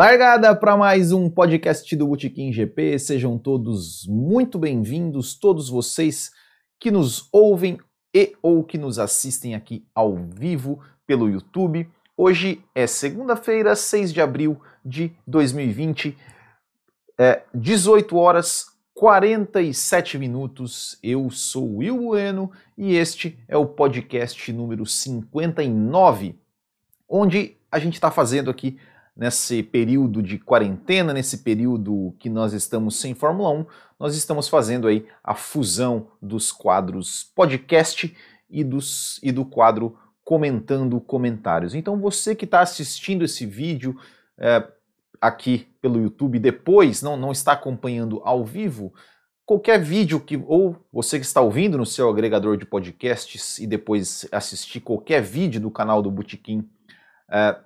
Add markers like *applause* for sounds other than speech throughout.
Largada para mais um podcast do Botequim GP. Sejam todos muito bem-vindos, todos vocês que nos ouvem e ou que nos assistem aqui ao vivo pelo YouTube. Hoje é segunda-feira, 6 de abril de 2020, é 18 horas 47 minutos. Eu sou Will Bueno e este é o podcast número 59, onde a gente está fazendo aqui nesse período de quarentena, nesse período que nós estamos sem Fórmula 1, nós estamos fazendo aí a fusão dos quadros podcast e, dos, e do quadro comentando comentários. Então você que está assistindo esse vídeo é, aqui pelo YouTube depois, não, não está acompanhando ao vivo, qualquer vídeo que, ou você que está ouvindo no seu agregador de podcasts e depois assistir qualquer vídeo do canal do Botequim, é,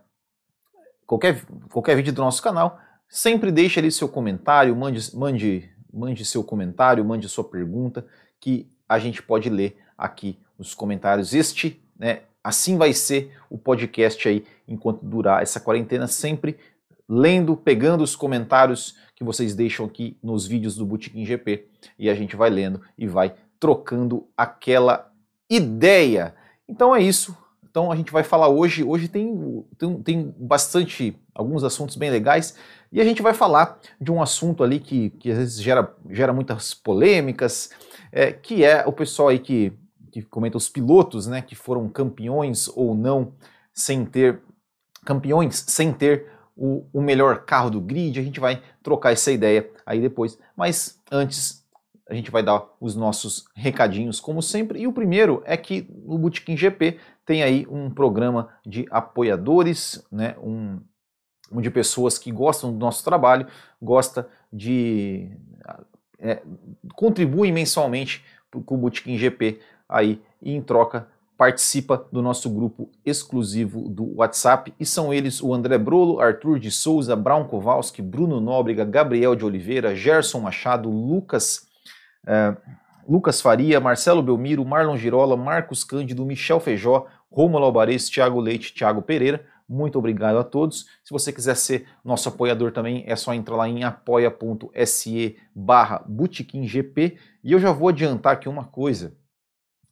qualquer, qualquer vídeo do nosso canal, sempre deixe ali seu comentário, mande, mande, mande seu comentário, mande sua pergunta, que a gente pode ler aqui nos comentários. Este, né, assim vai ser o podcast aí enquanto durar essa quarentena, sempre lendo, pegando os comentários que vocês deixam aqui nos vídeos do Botequim GP e a gente vai lendo e vai trocando aquela ideia. Então é isso. Então a gente vai falar hoje, hoje tem, tem, tem, bastante, alguns assuntos bem legais, e a gente vai falar de um assunto ali que, que às vezes gera, gera muitas polêmicas, é, que é o pessoal aí que, que comenta os pilotos, né, que foram campeões ou não, sem ter, campeões sem ter o, o melhor carro do grid, a gente vai trocar essa ideia aí depois, mas antes a gente vai dar os nossos recadinhos, como sempre. E o primeiro é que o Botequim GP tem aí um programa de apoiadores, né, um, um de pessoas que gostam do nosso trabalho, gosta de é, contribuem mensalmente com o Botequim GP aí e em troca participa do nosso grupo exclusivo do WhatsApp e são eles o André Brolo, Arthur de Souza, Brown Kowalski, Bruno Nóbrega, Gabriel de Oliveira, Gerson Machado, Lucas é, Lucas Faria, Marcelo Belmiro, Marlon Girola, Marcos Cândido, Michel Feijó, Romulo Alvarez, Thiago Leite, Thiago Pereira. Muito obrigado a todos. Se você quiser ser nosso apoiador também, é só entrar lá em apoia.se barra GP. E eu já vou adiantar aqui uma coisa,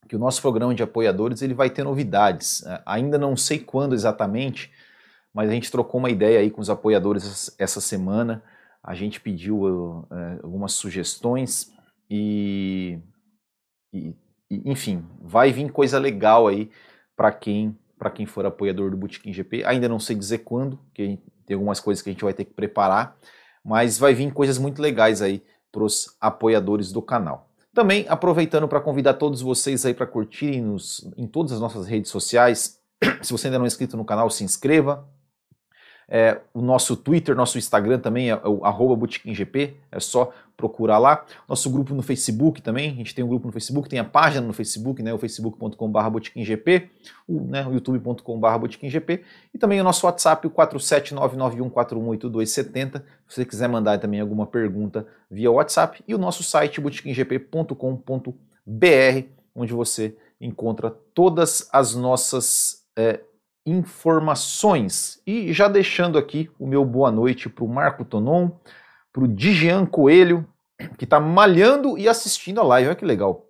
que o nosso programa de apoiadores ele vai ter novidades. É, ainda não sei quando exatamente, mas a gente trocou uma ideia aí com os apoiadores essa semana. A gente pediu uh, algumas sugestões e, e, enfim, vai vir coisa legal aí para quem para quem for apoiador do Botequim GP. Ainda não sei dizer quando, porque tem algumas coisas que a gente vai ter que preparar, mas vai vir coisas muito legais aí para os apoiadores do canal. Também aproveitando para convidar todos vocês aí para curtirem nos, em todas as nossas redes sociais. *clears throat* Se você ainda não é inscrito no canal, se inscreva, é, o nosso Twitter, nosso Instagram também é o arroba é só procurar lá. Nosso grupo no Facebook também, a gente tem um grupo no Facebook, tem a página no Facebook, né, o facebook.com.br botiquimgp, o, né, o youtube.com.br botiquimgp, e também o nosso WhatsApp, o 47991418270, se você quiser mandar também alguma pergunta via WhatsApp, e o nosso site botiquimgp.com.br, onde você encontra todas as nossas é, informações. E já deixando aqui o meu boa noite para o Marco Tonon, para o Digian Coelho, que está malhando e assistindo a live. Olha que legal.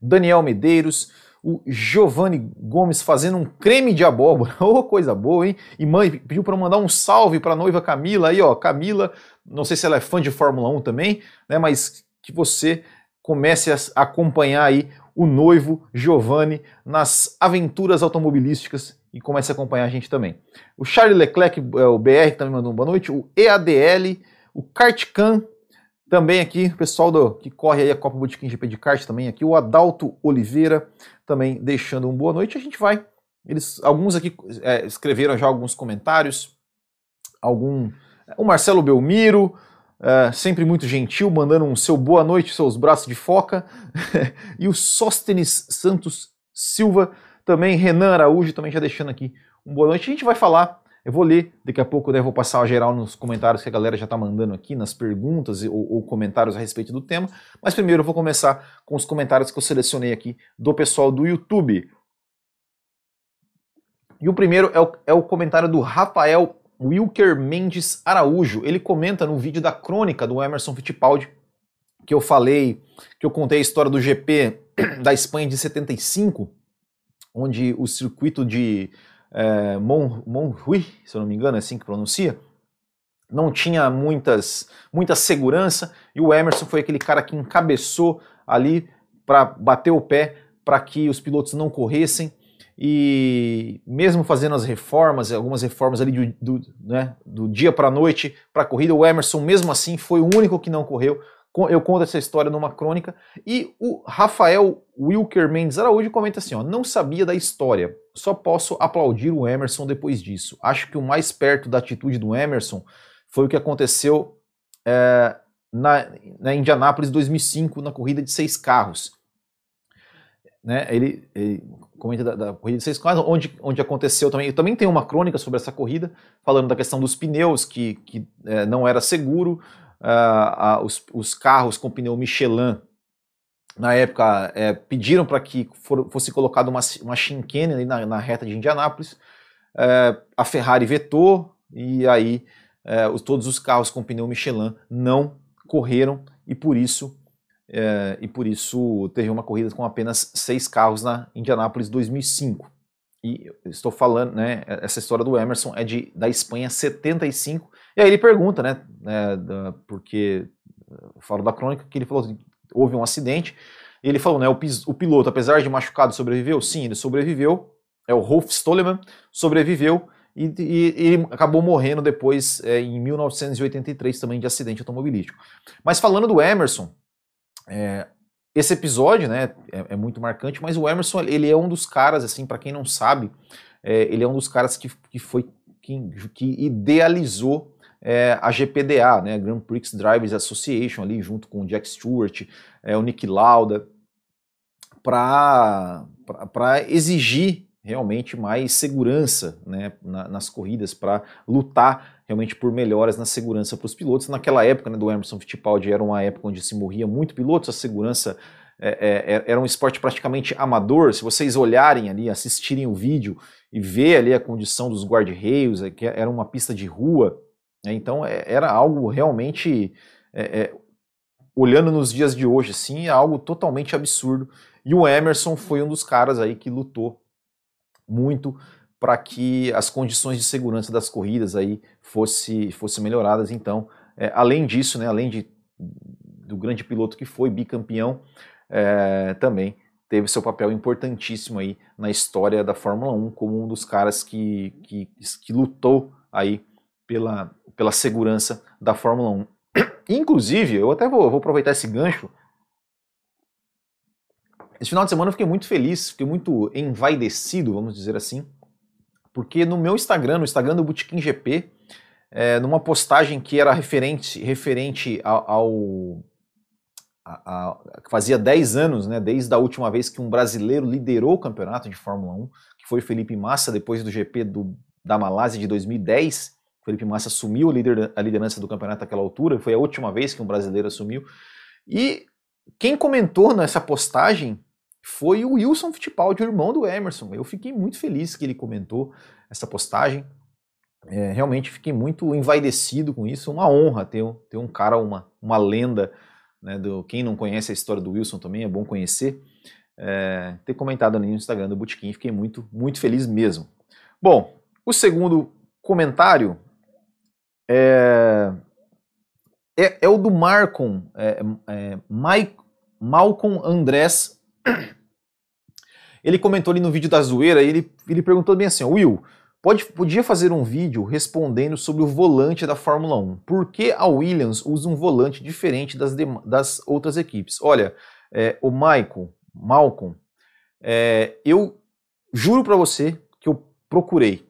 Daniel Medeiros, o Giovanni Gomes fazendo um creme de abóbora. *laughs* Oh, coisa boa, hein? E mãe pediu para mandar um salve para a noiva Camila. Aí, ó, Camila, não sei se ela é fã de Fórmula 1 também, né? Mas que você comece a acompanhar aí o noivo Giovanni nas aventuras automobilísticas e comece a acompanhar a gente também. O Charlie Leclerc, é, o BR, também mandou uma boa noite. O EADL, o Kartcan, também aqui, o pessoal do, que corre aí a Copa Botequim GP de kart também aqui. O Adalto Oliveira também deixando uma boa noite. A gente vai. Eles, alguns aqui é, escreveram já alguns comentários. Algum. O Marcelo Belmiro, é, sempre muito gentil, mandando um seu boa noite, seus braços de foca. *laughs* e o Sóstenes Santos Silva também Renan Araújo, também já deixando aqui um boa noite. A gente vai falar, eu vou ler daqui a pouco, né, vou passar a geral nos comentários que a galera já está mandando aqui, nas perguntas ou, ou, comentários a respeito do tema. Mas primeiro eu vou começar com os comentários que eu selecionei aqui do pessoal do YouTube. E o primeiro é o, é o comentário do Rafael Wilker Mendes Araújo. Ele comenta no vídeo da crônica do Emerson Fittipaldi, que eu falei, que eu contei a história do GP *clears throat* da Espanha de 75, onde o circuito de é, Monrui, se eu não me engano, é assim que pronuncia, não tinha muitas, muita segurança e o Emerson foi aquele cara que encabeçou ali para bater o pé para que os pilotos não corressem e mesmo fazendo as reformas, algumas reformas ali do, do, né, do dia para a noite para a corrida, o Emerson mesmo assim foi o único que não correu. Eu conto essa história numa crônica e o Rafael Wilker Mendes Araújo comenta assim: ó, não sabia da história, só posso aplaudir o Emerson depois disso. Acho que o mais perto da atitude do Emerson foi o que aconteceu é, na, na Indianápolis 2005, na corrida de seis carros. Né, ele, ele comenta da, da, corrida de seis carros, onde, onde aconteceu também. Eu também tenho uma crônica sobre essa corrida, falando da questão dos pneus, que, que é, não era seguro, uh, uh, os, os, carros com pneu Michelin, na época, é, pediram para que for, fosse colocada uma, uma ali na, na reta de Indianápolis. É, a Ferrari vetou, e aí é, os, todos os carros com pneu Michelin não correram e por isso é, e por isso teve uma corrida com apenas seis carros na Indianápolis 2005. E estou falando, né? Essa história do Emerson é de da Espanha 75. E aí ele pergunta, né? É, da, porque eu falo da crônica que ele falou assim, houve um acidente. E ele falou, né? O, o piloto, apesar de machucado, sobreviveu. Sim, ele sobreviveu. É o Rolf Stollemann sobreviveu e, e, ele acabou morrendo depois é, em 1983 também de acidente automobilístico. Mas falando do Emerson, é, esse episódio, né, é, é, muito marcante, mas o Emerson, ele é um dos caras, assim, para quem não sabe, é, ele é um dos caras que, que foi, que idealizou é, a GPDA, né, Grand Prix Drivers Association, ali junto com o Jack Stewart, é, o Nick Lauda, para exigir realmente mais segurança né, na, nas corridas, para lutar realmente por melhoras na segurança para os pilotos. Naquela época né, do Emerson Fittipaldi era uma época onde se morria muito pilotos, a segurança é, é, é, era um esporte praticamente amador. Se vocês olharem ali, assistirem o vídeo e ver ali a condição dos guarda-reios, é, que era uma pista de rua, então é, era algo realmente, é, olhando nos dias de hoje, assim, algo totalmente absurdo. E o Emerson foi um dos caras aí que lutou muito para que as condições de segurança das corridas aí fosse, fossem melhoradas. Então, é, além disso, né, além de, do grande piloto que foi bicampeão, é, também teve seu papel importantíssimo aí na história da Fórmula 1 como um dos caras que, que, que lutou aí pela, pela segurança da Fórmula 1. Inclusive, eu até vou, vou aproveitar esse gancho esse final de semana eu fiquei muito feliz, fiquei muito envaidecido, vamos dizer assim, porque no meu Instagram, no Instagram do Botequim GP, é, numa postagem que era referente, referente ao, a, a, fazia 10 anos, né, desde a última vez que um brasileiro liderou o campeonato de Fórmula 1, que foi Felipe Massa, depois do GP do, da Malásia de 2010. Felipe Massa assumiu a, lider, a liderança do campeonato naquela altura, foi a última vez que um brasileiro assumiu. E quem comentou nessa postagem foi o Wilson Fittipaldi, o irmão do Emerson. Eu fiquei muito feliz que ele comentou essa postagem. É, realmente fiquei muito envaidecido com isso. Uma honra ter, ter um cara, uma, uma lenda. Né, do, quem não conhece a história do Wilson também é bom conhecer. É, ter comentado ali no Instagram do Botequim, fiquei muito, muito feliz mesmo. Bom, o segundo comentário é, é, é o do Marcon, é, é, Mike, Malcolm Andrés ele comentou ali no vídeo da zoeira, ele, ele perguntou bem assim, Will, pode, podia fazer um vídeo respondendo sobre o volante da Fórmula 1. Por que a Williams usa um volante diferente das, das outras equipes? Olha, é, o Michael, Malcolm, é, eu juro para você que eu procurei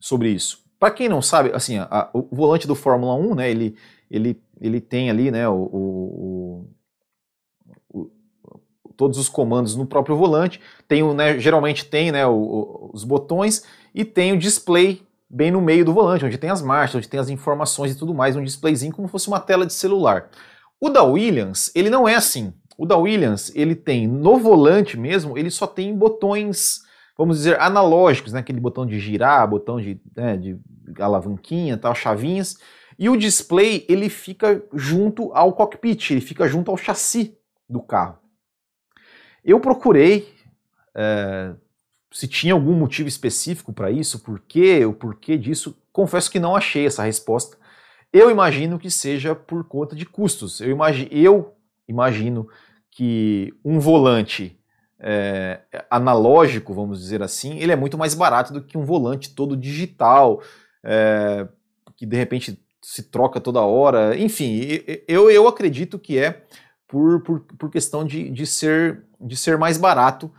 sobre isso. Para quem não sabe, assim, a, o volante do Fórmula 1, né, ele, ele, ele tem ali, né, o, o, todos os comandos no próprio volante. Tem o, né, geralmente tem né, o, o, os botões e tem o display bem no meio do volante, onde tem as marchas, onde tem as informações e tudo mais, um displayzinho como se fosse uma tela de celular. O da Williams, ele não é assim. O da Williams, ele tem no volante mesmo, ele só tem botões, vamos dizer, analógicos, né? aquele botão de girar, botão de, né, de alavanquinha, tal, chavinhas, e o display ele fica junto ao cockpit, ele fica junto ao chassi do carro. Eu procurei é, se tinha algum motivo específico para isso, por quê, o porquê disso. Confesso que não achei essa resposta. Eu imagino que seja por conta de custos. Eu, imagi eu imagino que um volante é, analógico, vamos dizer assim, ele é muito mais barato do que um volante todo digital, é, que de repente se troca toda hora. Enfim, eu, eu acredito que é por, por, por questão de, de, ser, de ser mais barato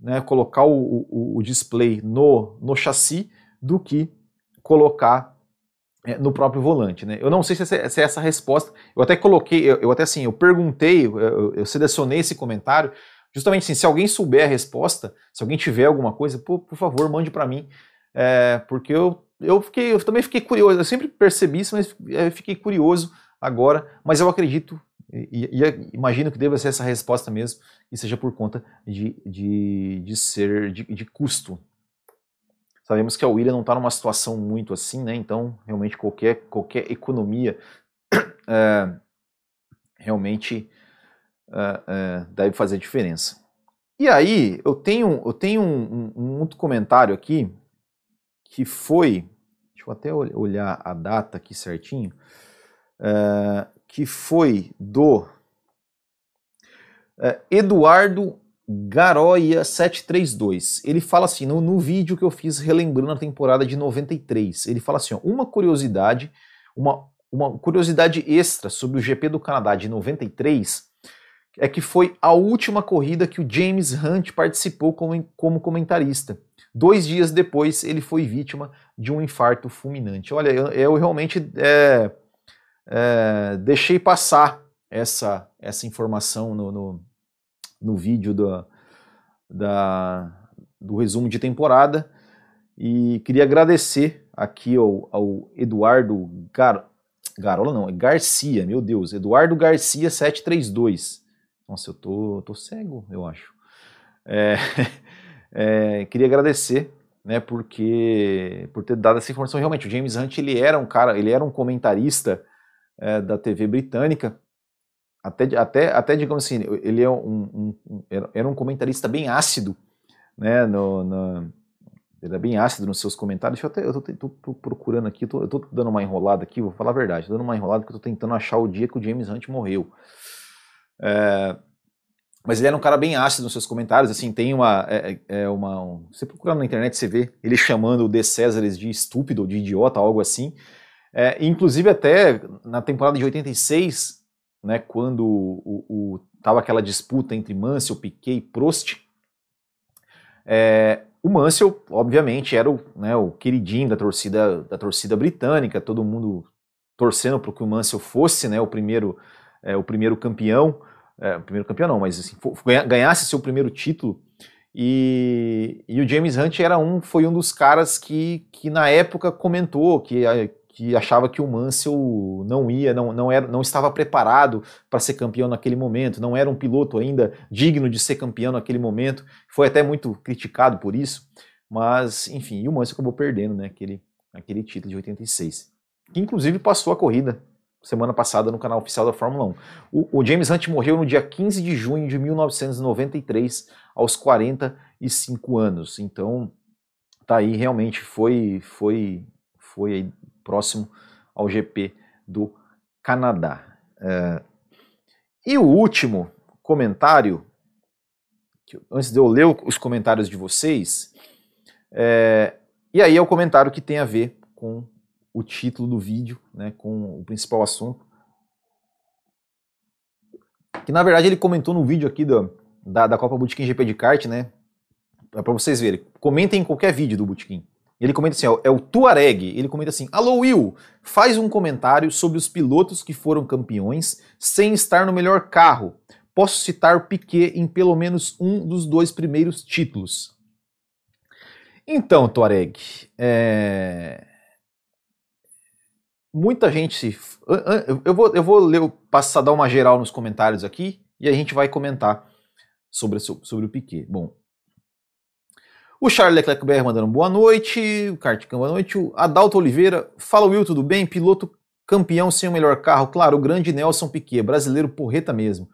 né, colocar o, o, o, display no, no chassi do que colocar é, no próprio volante. Né? Eu não sei se, essa, se é essa resposta. Eu até coloquei, eu, eu até assim, eu perguntei, eu, eu, selecionei esse comentário, justamente assim, se alguém souber a resposta, se alguém tiver alguma coisa, por, por favor, mande para mim, é, porque eu, eu, fiquei, eu também fiquei curioso, eu sempre percebi isso, mas eu fiquei curioso agora, mas eu acredito e, e, imagino que deva ser essa resposta mesmo, e seja por conta de, de, de ser de, de custo. Sabemos que a William não está numa situação muito assim, né? Então, realmente, qualquer, qualquer economia *coughs* é, realmente é, é, deve fazer diferença. E aí, eu tenho, eu tenho um, um, um outro comentário aqui, que foi. Deixa eu até olhar a data aqui certinho. É, que foi do Eduardo Garoia 732. Ele fala assim, no, no vídeo que eu fiz relembrando a temporada de 93, ele fala assim, ó, uma curiosidade, uma, uma curiosidade extra sobre o GP do Canadá de 93 é que foi a última corrida que o James Hunt participou como, como comentarista. Dois dias depois, ele foi vítima de um infarto fulminante. Olha, eu, eu realmente é, é, deixei passar essa, essa informação no, no, no vídeo do, da, do resumo de temporada e queria agradecer aqui ao, ao Eduardo Gar, Garola, não, é Garcia, meu Deus, Eduardo Garcia 732. Nossa, eu tô, tô cego, eu acho. É, *laughs* é, queria agradecer, né, porque por ter dado essa informação. Realmente, o James Hunt ele era um cara, ele era um comentarista é, da TV britânica. Até, até, até, digamos assim, ele é um, um, era um comentarista bem ácido, né, no, no, ele é bem ácido nos seus comentários. Deixa eu até, eu tô, tô procurando aqui, tô, eu tô dando uma enrolada aqui, vou falar a verdade, tô dando uma enrolada porque eu tô tentando achar o dia que o James Hunt morreu. É, mas ele era um cara bem ácido nos seus comentários, assim, tem uma, é, é uma um, você procurando na internet, você vê ele chamando o De Césares de estúpido, de idiota, algo assim, é, inclusive até na temporada de 86, né, quando o, o, tava aquela disputa entre Mansell, Piquet e Prost, é, o Mansell, obviamente, era o, né, o queridinho da torcida, da torcida britânica, todo mundo torcendo para que o Mansell fosse né, o, primeiro, é, o primeiro campeão, é, primeiro campeão não, mas assim, ganhasse seu primeiro título, e, e, o James Hunt era um, foi um dos caras que, que na época comentou que, que achava que o Mansell não ia, não, não, era, não estava preparado para ser campeão naquele momento, não era um piloto ainda digno de ser campeão naquele momento, foi até muito criticado por isso, mas enfim, e o Mansell acabou perdendo né, aquele, aquele título de 86, que inclusive passou a corrida semana passada no canal oficial da Fórmula 1. O, o James Hunt morreu no dia 15 de junho de 1993, aos 45 anos, então tá aí realmente foi foi foi próximo ao GP do Canadá. É, e o último comentário, antes de eu ler os comentários de vocês, é, e aí é o comentário que tem a ver com o título do vídeo, né, com o principal assunto. Que na verdade ele comentou no vídeo aqui do, da, da Copa Bootkin GP de kart, né? É para vocês verem. Comentem em qualquer vídeo do Bootkin. Ele comenta assim, ó, é o Tuareg. Ele comenta assim: Alô Will, faz um comentário sobre os pilotos que foram campeões sem estar no melhor carro. Posso citar Piquet em pelo menos um dos dois primeiros títulos. Então, Tuareg, é... muita gente. Eu vou, eu vou ler, passar, dar uma geral nos comentários aqui e a gente vai comentar sobre, sobre o Piquet. Bom, O Charles Leclerc BR mandando boa noite. O Carticão, boa noite. O Adalto Oliveira, fala Will, tudo bem? Piloto campeão sem o melhor carro. Claro, o grande Nelson Piquet, brasileiro porreta mesmo.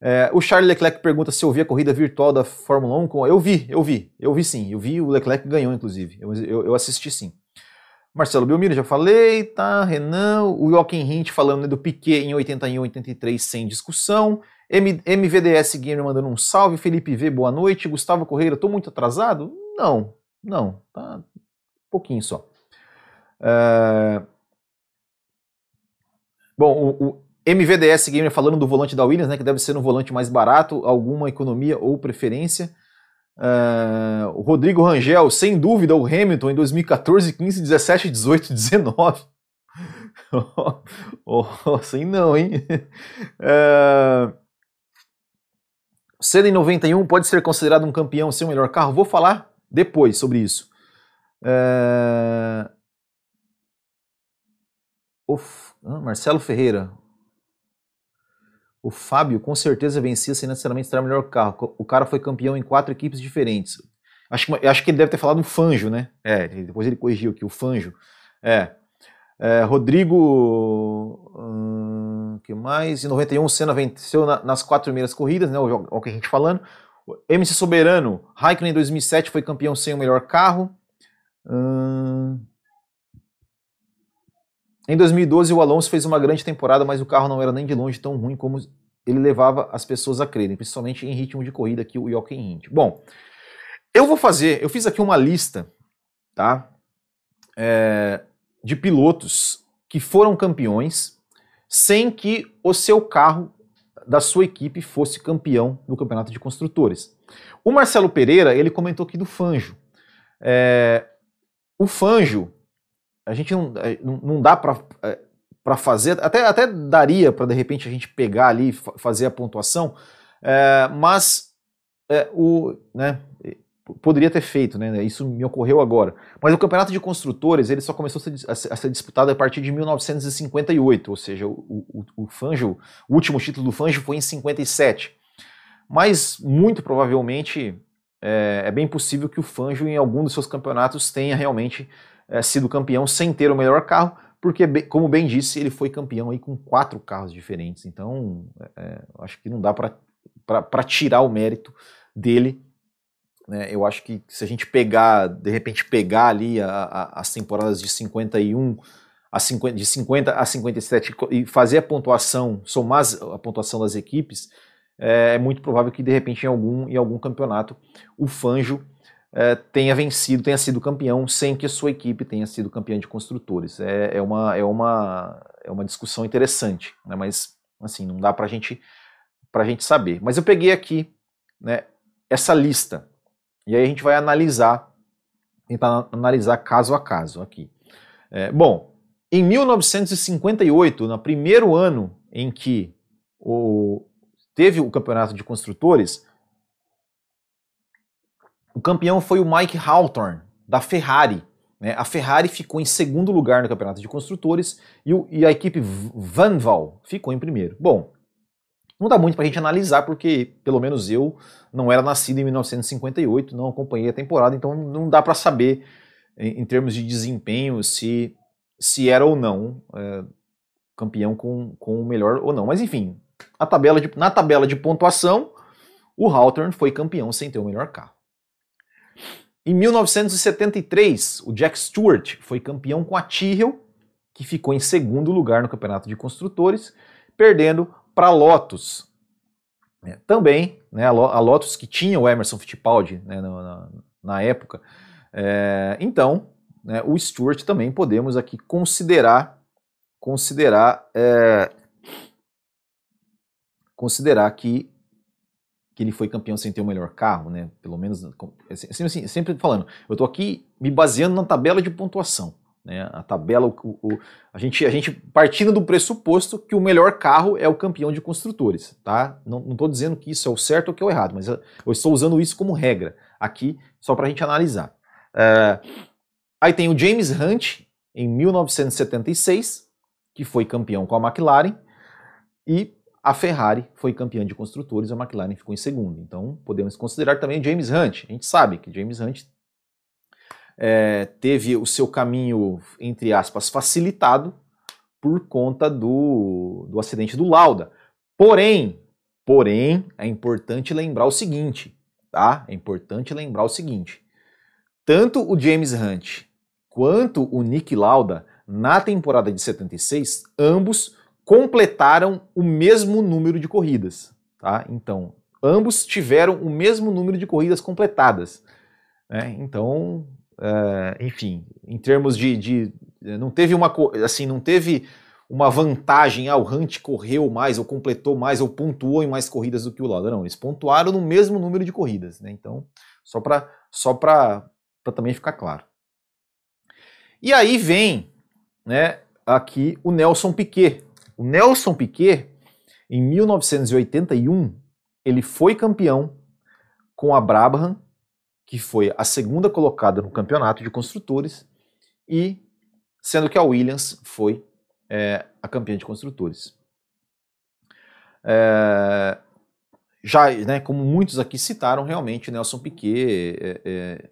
É, o Charles Leclerc pergunta se eu vi a corrida virtual da Fórmula 1. Eu vi, eu vi, eu vi sim. Eu vi, o Leclerc ganhou, inclusive. Eu, eu, eu assisti sim. Marcelo Belmiro, já falei, tá? Renan, o Joaquim Hint falando né, do Piquet em 81, 83, sem discussão. M MVDS Gamer mandando um salve. Felipe V, boa noite. Gustavo Correia, tô muito atrasado? Não, não, tá um pouquinho só. É... Bom, o, o, MVDS Gamer falando do volante da Williams, né, que deve ser um volante mais barato, alguma economia ou preferência. Uh, o Rodrigo Rangel, sem dúvida, o Hamilton em 2014, 15, 17, 18, 19. oh, assim não, hein? *laughs* Uh, Senna em 91 pode ser considerado um campeão sem o melhor carro? Vou falar depois sobre isso. Uh, o Marcelo Ferreira, o Fábio com certeza vencia sem necessariamente estar o melhor carro. O cara foi campeão em quatro equipes diferentes. Acho que, acho que ele deve ter falado o Fanjo, né? É, depois ele corrigiu aqui, o Fanjo. É. é Rodrigo. Hum, que mais? Em 91, o Senna venceu na, nas quatro primeiras corridas, né? O, o que a gente falando. O MC Soberano, Raikkonen em 2007 foi campeão sem o melhor carro. Hum, em 2012, o Alonso fez uma grande temporada, mas o carro não era nem de longe tão ruim como ele levava as pessoas a crerem, principalmente em ritmo de corrida que o Jochen Rindt. Bom, eu vou fazer, eu fiz aqui uma lista, tá? É, de pilotos que foram campeões sem que o seu carro da sua equipe fosse campeão no campeonato de construtores. O Marcelo Pereira, ele comentou aqui do Fanjo. É, o Fanjo, a gente não, é, não dá para para fazer, até, até daria para de repente a gente pegar ali fazer a pontuação, é, mas é, o, né, poderia ter feito, né, isso me ocorreu agora. Mas o campeonato de construtores ele só começou a ser, a ser disputado a partir de 1958, ou seja, o, o, o Fangio, o último título do Fangio foi em 57. Mas muito provavelmente é, é bem possível que o Fangio em algum dos seus campeonatos tenha realmente é, sido campeão sem ter o melhor carro, porque, como bem disse, ele foi campeão aí com quatro carros diferentes. Então, é, acho que não dá para tirar o mérito dele. Né? Eu acho que se a gente pegar, de repente, pegar ali a, a, as temporadas de 51 a 50, de 50 a 57 e fazer a pontuação, somar a pontuação das equipes, é, é muito provável que de repente em algum, em algum campeonato o Fanjo é, tenha vencido, tenha sido campeão sem que sua equipe tenha sido campeã de construtores. É, é, uma, é, uma, é uma discussão interessante, né? mas assim, não dá para gente, a gente saber. Mas eu peguei aqui né, essa lista e aí a gente vai analisar, tentar analisar caso a caso aqui. É, bom, em 1958, no primeiro ano em que o, teve o campeonato de construtores, o campeão foi o Mike Hawthorne, da Ferrari. Né? A Ferrari ficou em segundo lugar no campeonato de construtores e, o, e a equipe Vanval ficou em primeiro. Bom, não dá muito para a gente analisar, porque pelo menos eu não era nascido em 1958, não acompanhei a temporada, então não dá para saber, em, em, termos de desempenho, se, se era ou não é, campeão com, com o melhor ou não. Mas enfim, a tabela de, na tabela de pontuação, o Hawthorne foi campeão sem ter o melhor carro. Em 1973, o Jack Stewart foi campeão com a Tyrrell, que ficou em segundo lugar no campeonato de construtores, perdendo para a Lotus. É, também, né, a Lotus que tinha o Emerson Fittipaldi né, na, na, época. É, então, né, o Stewart também podemos aqui considerar considerar é, considerar que que ele foi campeão sem ter o melhor carro, né? Pelo menos, assim, assim, sempre falando, eu estou aqui me baseando na tabela de pontuação, né? A tabela, o, o, a, gente, a gente partindo do pressuposto que o melhor carro é o campeão de construtores, tá? Não estou dizendo que isso é o certo ou que é o errado, mas eu, eu estou usando isso como regra aqui, só para a gente analisar. É, aí tem o James Hunt, em 1976, que foi campeão com a McLaren, e a Ferrari foi campeã de construtores, a McLaren ficou em segundo. Então podemos considerar também James Hunt. A gente sabe que James Hunt é, teve o seu caminho, entre aspas, facilitado por conta do, do acidente do Lauda. Porém, porém, é importante lembrar o seguinte, tá? É importante lembrar o seguinte. Tanto o James Hunt quanto o Nick Lauda, na temporada de 76, ambos completaram o mesmo número de corridas, tá? Então, ambos tiveram o mesmo número de corridas completadas. Né? Então, é, enfim, em termos de, de, não teve uma assim, não teve uma vantagem, ah, o Hunt correu mais, ou completou mais, ou pontuou em mais corridas do que o Lauda. Não, eles pontuaram no mesmo número de corridas, né? Então, só para só para também ficar claro. E aí vem, né, aqui o Nelson Piquet. O Nelson Piquet, em 1981, ele foi campeão com a Brabham, que foi a segunda colocada no campeonato de construtores, e sendo que a Williams foi é, a campeã de construtores. É, já, né, como muitos aqui citaram, realmente Nelson Piquet, é, é,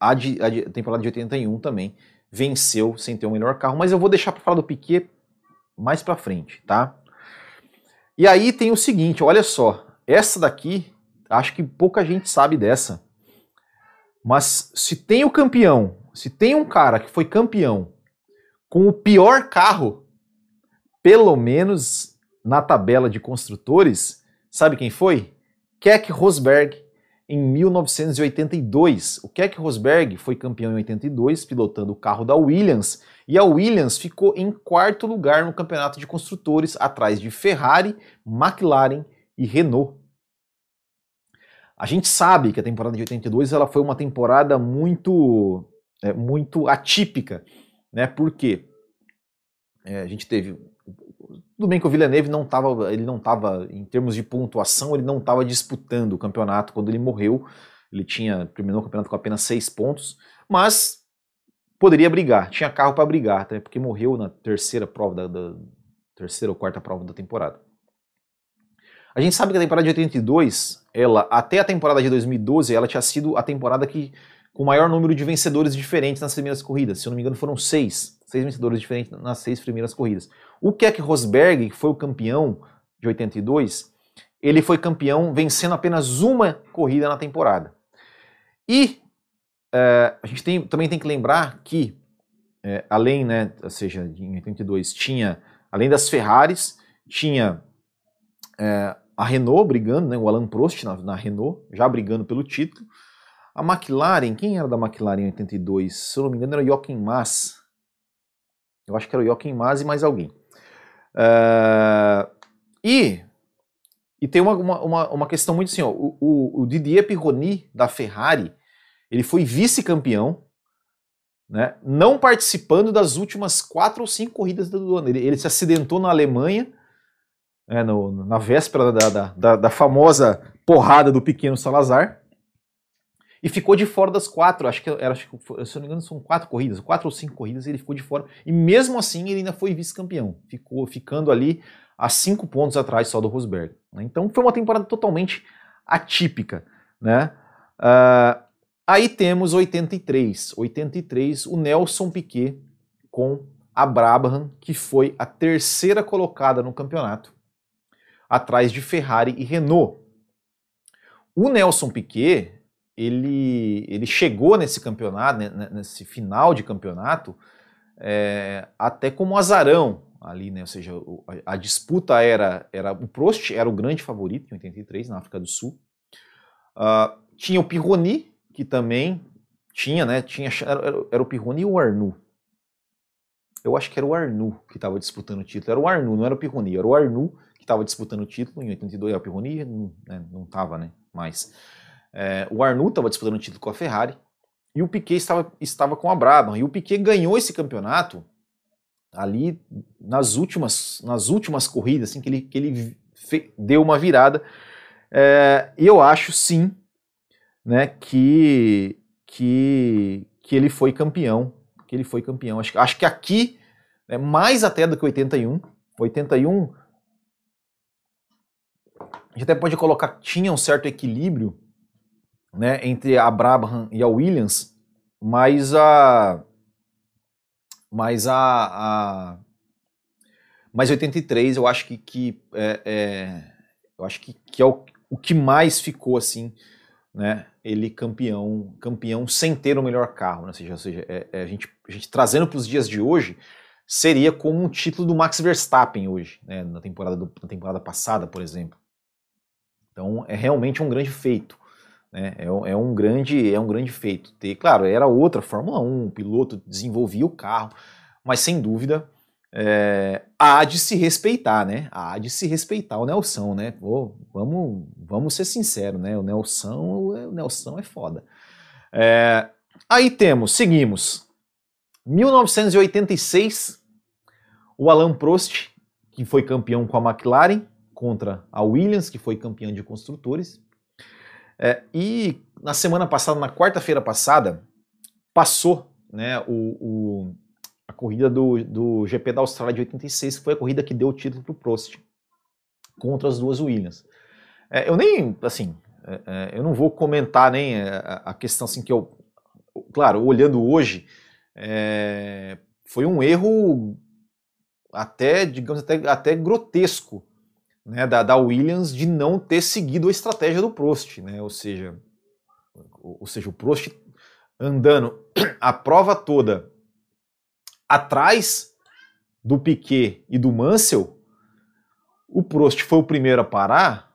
a, de, a, de, temporada de 81 também venceu sem ter o melhor carro, mas eu vou deixar para falar do Piquet mais para frente, tá? E aí tem o seguinte, olha só, essa daqui, acho que pouca gente sabe dessa. Mas se tem o campeão, se tem um cara que foi campeão com o pior carro, pelo menos na tabela de construtores, sabe quem foi? Keck Rosberg, em 1982. O Keck Rosberg foi campeão em 82, pilotando o carro da Williams, e a Williams ficou em quarto lugar no campeonato de construtores, atrás de Ferrari, McLaren e Renault. A gente sabe que a temporada de 82 ela foi uma temporada muito, é, muito atípica né? Porque é, a gente teve tudo bem que o Villeneuve não estava, ele não estava em termos de pontuação, ele não estava disputando o campeonato quando ele morreu. Ele tinha terminou o campeonato com apenas seis pontos, mas poderia brigar, tinha carro para brigar, até porque morreu na terceira prova da, da, terceira ou quarta prova da temporada. A gente sabe que a temporada de 82, ela até a temporada de 2012, ela tinha sido a temporada que com o maior número de vencedores diferentes nas primeiras corridas. Se eu não me engano, foram seis. Seis vencedores diferentes nas seis primeiras corridas. O Keck Rosberg, que foi o campeão de 82, ele foi campeão vencendo apenas uma corrida na temporada. E é, a gente tem, também tem que lembrar que, é, além, né, ou seja, em 82 tinha, além das Ferraris, tinha é, a Renault brigando, né, o Alain Prost na, na Renault, já brigando pelo título, a McLaren, quem era da McLaren em 82? Se eu não me engano, era o Joachim Mass. Eu acho que era o Joachim Mass e mais alguém. Uh, e, e tem uma, uma, uma questão muito assim, ó, o, o, o Didier Pironi da Ferrari, ele foi vice-campeão, né, não participando das últimas quatro ou cinco corridas do ano. Ele, ele se acidentou na Alemanha, é, no, na véspera da, da, da, da famosa porrada do pequeno Salazar, e ficou de fora das quatro, acho que era, acho que, se eu não me engano, são quatro corridas, quatro ou cinco corridas, ele ficou de fora, e mesmo assim ele ainda foi vice-campeão, ficou ficando ali a cinco pontos atrás só do Rosberg. Né? Então foi uma temporada totalmente atípica, né? Uh, aí temos 83, 83, o Nelson Piquet com a Brabham, que foi a terceira colocada no campeonato, atrás de Ferrari e Renault. O Nelson Piquet, ele, ele chegou nesse campeonato, nesse final de campeonato, é, até como azarão ali, né? Ou seja, a, a, disputa era, era o Prost era o grande favorito em 83 na África do Sul. Uh, tinha o Pironi, que também tinha, né? Tinha, era, era o Pironi e o Arnoux. Eu acho que era o Arnoux que estava disputando o título. Era o Arnoux, não era o Pironi, era o Arnoux que estava disputando o título. Em 82 era o Pironi, não, né, não tava, né? Mas é, o Arnoux estava disputando o título com a Ferrari e o Piquet estava, estava com a Brabham. E o Piquet ganhou esse campeonato ali nas últimas, nas últimas corridas, assim, que ele, que ele fe, deu uma virada. É, eu acho sim né, que, que, que ele foi campeão. Que ele foi campeão. Acho, acho que aqui, é mais até do que 81. 81 a gente até pode colocar tinha um certo equilíbrio né, entre a Brabham e a Williams, mas a mas a, a mas 83 eu acho que, que é, é, eu acho que, que é o, o que mais ficou assim, né? Ele campeão, campeão sem ter o melhor carro, né? ou seja, ou seja é, é a, gente, a gente trazendo para os dias de hoje seria como um título do Max Verstappen hoje, né? na temporada do, na temporada passada, por exemplo. Então é realmente um grande feito. Né? É, é, um grande, é um grande feito. Ter, claro, era outra Fórmula 1, o piloto desenvolvia o carro, mas sem dúvida é, há de se respeitar, né? Há de se respeitar o Nelson, né? Pô, vamos, vamos ser sinceros, né? O Nelson, o Nelson é foda. É, aí temos, seguimos. 1986, o Alain Prost, que foi campeão com a McLaren, contra a Williams, que foi campeã de construtores. É, e na semana passada, na quarta-feira passada, passou né, o, o, a corrida do, do GP da Austrália de 86, que foi a corrida que deu o título para o Prost, contra as duas Williams. É, eu nem, assim, é, é eu não vou comentar nem a, a, questão assim que eu, claro, olhando hoje, é, foi um erro até, digamos, até, até grotesco né, da, da, Williams de não ter seguido a estratégia do Prost, né? Ou seja, ou seja, o Prost andando a prova toda atrás do Piquet e do Mansell, o Prost foi o primeiro a parar,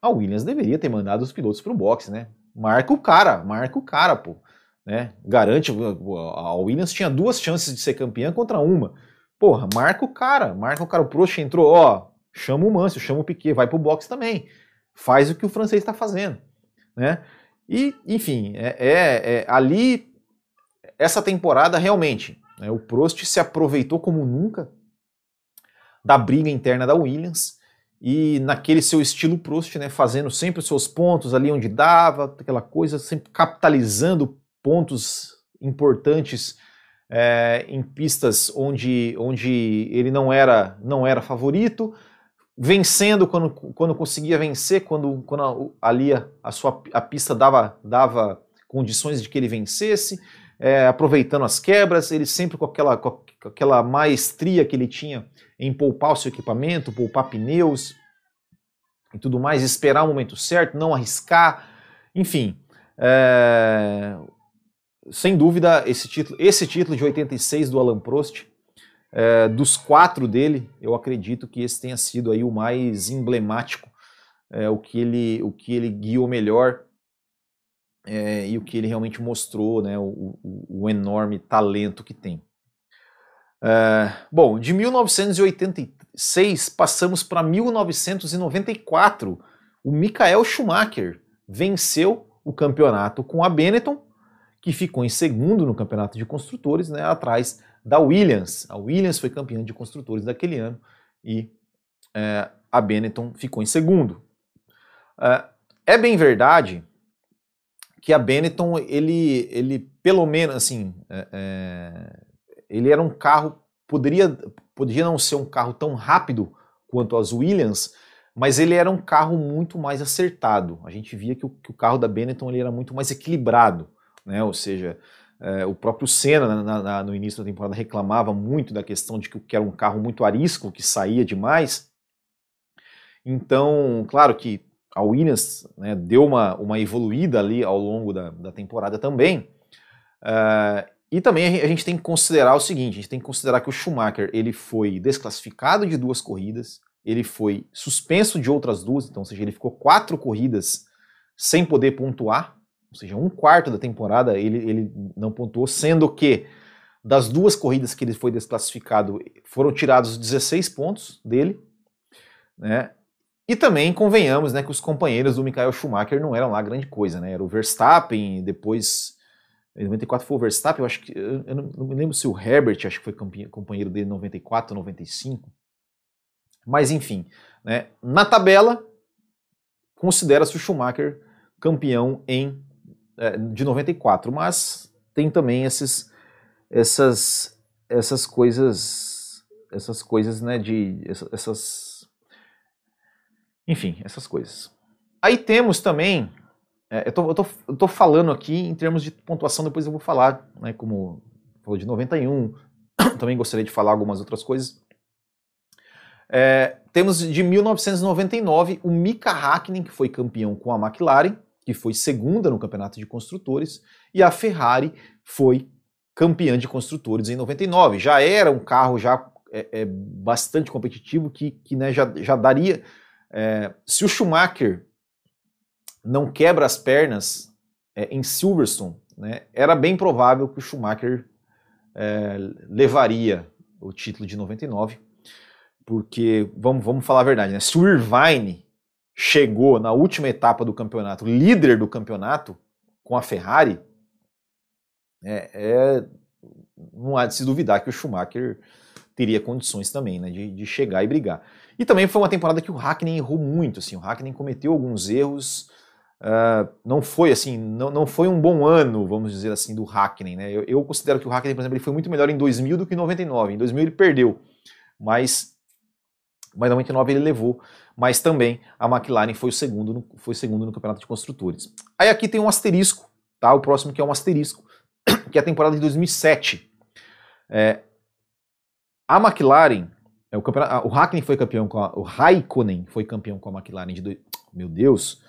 a Williams deveria ter mandado os pilotos para o boxe, né? Marca o cara, marca o cara, pô. Né? Garante, a Williams tinha duas chances de ser campeã contra uma. Porra, marca o cara, marca o cara. O Prost entrou, ó, chama o Mansell, chama o Piquet, vai pro boxe também. Faz o que o francês está fazendo, né? E, enfim, é, é, é, ali, essa temporada realmente, né, o Prost se aproveitou como nunca da briga interna da Williams e naquele seu estilo Prost, né, fazendo sempre os seus pontos ali onde dava, aquela coisa, sempre capitalizando pontos importantes é, em pistas onde, onde ele não era, não era favorito, vencendo quando, quando conseguia vencer, quando, quando ali a, a, sua, a pista dava, dava condições de que ele vencesse, é, aproveitando as quebras, ele sempre com aquela, com aquela maestria que ele tinha em poupar o seu equipamento, poupar pneus e tudo mais, esperar o momento certo, não arriscar, enfim. É, sem dúvida, esse título, esse título de 86 do Alan Prost é, dos quatro dele, eu acredito que esse tenha sido aí o mais emblemático, é, o, que ele, o que ele guiou melhor é, e o que ele realmente mostrou, né, o, o, o enorme talento que tem. É, bom, de 1986 passamos para 1994. O Michael Schumacher venceu o campeonato com a Benetton, que ficou em segundo no campeonato de construtores, né, atrás da Williams. A Williams foi campeã de construtores daquele ano e é, a Benetton ficou em segundo. É, é, bem verdade que a Benetton, ele, ele pelo menos, assim, é, é, ele era um carro, poderia, poderia não ser um carro tão rápido quanto as Williams, mas ele era um carro muito mais acertado. A gente via que o, que o carro da Benetton ele era muito mais equilibrado, né? Ou seja, é, o próprio Senna, na, na, no início da temporada, reclamava muito da questão de que, era um carro muito arisco, que saía demais. Então, claro que a Williams né, deu uma, uma evoluída ali ao longo da, da temporada também. Uh, e também a gente tem que considerar o seguinte: a gente tem que considerar que o Schumacher ele foi desclassificado de duas corridas, ele foi suspenso de outras duas, então, ou seja, ele ficou quatro corridas sem poder pontuar ou seja, um quarto da temporada ele, ele não pontuou, sendo que das duas corridas que ele foi desclassificado foram tirados 16 pontos dele, né? E também convenhamos, né, que os companheiros do Michael Schumacher não eram lá grande coisa, né? Era o Verstappen, depois em 94 foi o Verstappen, eu acho que eu não, não me lembro se o Herbert, acho que foi companheiro dele em 94, 95. Mas enfim, né? Na tabela considera-se o Schumacher campeão em é, de 94, mas tem também esses, essas, essas coisas, essas coisas, né, de, essas, enfim, essas coisas. Aí temos também é, eu, tô, eu, tô, eu tô falando aqui em termos de pontuação, depois eu vou falar, né, como falou de 91, *coughs* também gostaria de falar algumas outras coisas. É, temos de 1999 o Mika Hakkinen, que foi campeão com a McLaren, que foi segunda no campeonato de construtores, e a Ferrari foi campeã de construtores em 99. Já era um carro já é, é bastante competitivo que, que né, já, já daria. É, se o Schumacher não quebra as pernas é, em Silverstone, né, era bem provável que o Schumacher é, levaria o título de 99, porque, vamos, vamos falar a verdade, né, se o Irvine chegou na última etapa do campeonato, líder do campeonato, com a Ferrari, é, é, não há de se duvidar que o Schumacher teria condições também né, de, de chegar e brigar. E também foi uma temporada que o Hackney errou muito, assim, o Hackney cometeu alguns erros, uh, não foi assim, não, não foi um bom ano, vamos dizer assim, do Hackney, né? Eu, eu, considero que o Hackney, por exemplo, ele foi muito melhor em 2000 do que em 99. Em 2000 ele perdeu, mas, mas em 99 ele levou. Mas também a McLaren foi o segundo, no, foi segundo no campeonato de construtores. Aí aqui tem um asterisco, tá? O próximo que é um asterisco, *coughs* que é a temporada de 2007. É, a McLaren, é, o, campeonato, o Hackney foi campeão com a, o Raikkonen foi campeão com a McLaren de do, meu Deus,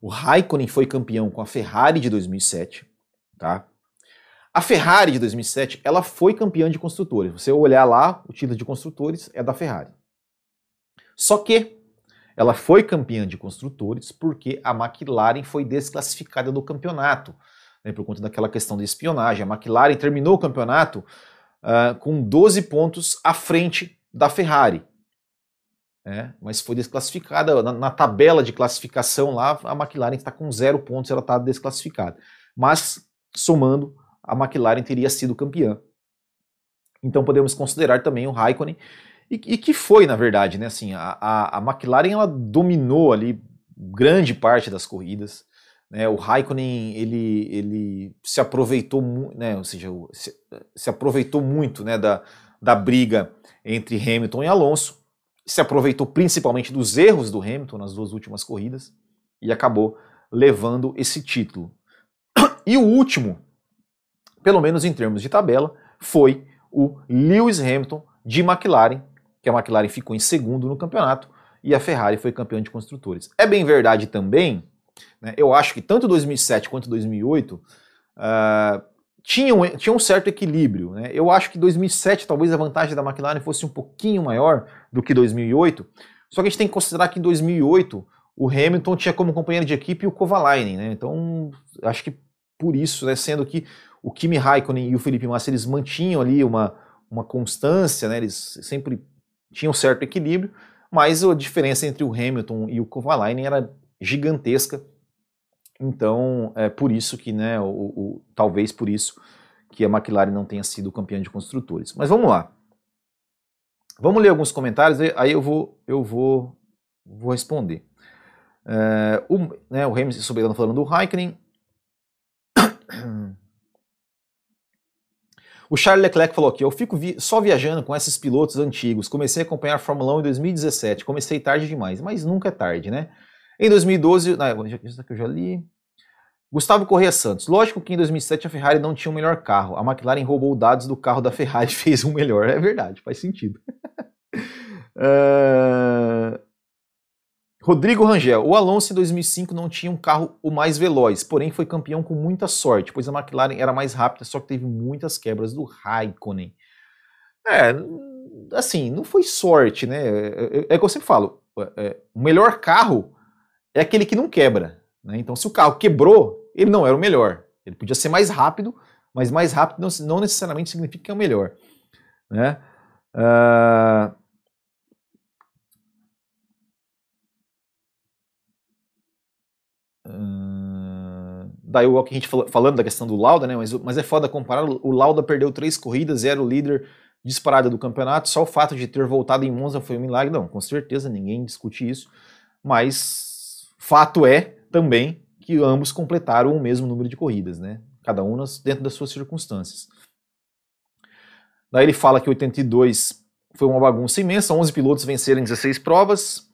o Raikkonen foi campeão com a Ferrari de 2007, tá? A Ferrari de 2007, ela foi campeã de construtores. Você olhar lá, o título de construtores é da Ferrari. Só que ela foi campeã de construtores porque a McLaren foi desclassificada do campeonato, né, por conta daquela questão de espionagem. A McLaren terminou o campeonato uh, com 12 pontos à frente da Ferrari né? mas foi desclassificada. Na, na, tabela de classificação lá, a McLaren está com zero pontos, ela está desclassificada. Mas, somando, a McLaren teria sido campeã. Então podemos considerar também o Raikkonen, e, e que foi, na verdade, né? Assim, a, a, a, McLaren ela dominou ali grande parte das corridas. Né? O Raikkonen ele, ele se aproveitou, né? ou seja, se, se aproveitou muito né? da, da briga entre Hamilton e Alonso se aproveitou principalmente dos erros do Hamilton nas duas últimas corridas e acabou levando esse título. E o último, pelo menos em termos de tabela, foi o Lewis Hamilton de McLaren, que a McLaren ficou em segundo no campeonato e a Ferrari foi campeã de construtores. É bem verdade também, né, eu acho que tanto 2007 quanto 2008 uh, tinha um, tinha um certo equilíbrio. Né? Eu acho que 2007 talvez a vantagem da McLaren fosse um pouquinho maior do que 2008, só que a gente tem que considerar que em 2008 o Hamilton tinha como companheiro de equipe o Kovalainen, né? então acho que por isso, né, sendo que o Kimi Raikkonen e o Felipe Massa eles mantinham ali uma, uma constância, né, eles sempre tinham certo equilíbrio, mas a diferença entre o Hamilton e o Kovalainen era gigantesca então, é por isso que, né, o, o, talvez por isso que a McLaren não tenha sido campeã de construtores. Mas vamos lá. Vamos ler alguns comentários, aí eu vou, eu vou, vou responder. É, o, né, o Hamilton Soberano falando do Raikkonen. O Charles Leclerc falou aqui: eu fico vi só viajando com esses pilotos antigos. Comecei a acompanhar a Fórmula 1 em 2017. Comecei tarde demais, mas nunca é tarde, né? Em 2012, não, isso aqui eu já li. Gustavo Correia Santos. Lógico que em 2007 a Ferrari não tinha o melhor carro. A McLaren roubou dados do carro da Ferrari e *laughs* fez um melhor. É verdade, faz sentido. uh... *laughs* Rodrigo Rangel. O Alonso em 2005 não tinha um carro o mais veloz, porém foi campeão com muita sorte, pois a McLaren era mais rápida, só que teve muitas quebras do Raikkonen. É, assim, não foi sorte, né? É, é, é que eu sempre falo, é, o melhor carro é aquele que não quebra. Né? Então, se o carro quebrou, ele não era o melhor. Ele podia ser mais rápido, mas mais rápido não, não necessariamente significa que é o melhor. Né? Uh... Daí o que a gente falou, falando da questão do Lauda, né? Mas, mas é foda comparar. O Lauda perdeu três corridas, era o líder disparado do campeonato. Só o fato de ter voltado em Monza foi um milagre. Não, com certeza, ninguém discute isso. Mas Fato é também que ambos completaram o mesmo número de corridas, né? Cada um dentro das suas circunstâncias. Daí ele fala que 82 foi uma bagunça imensa, 11 pilotos venceram 16 provas.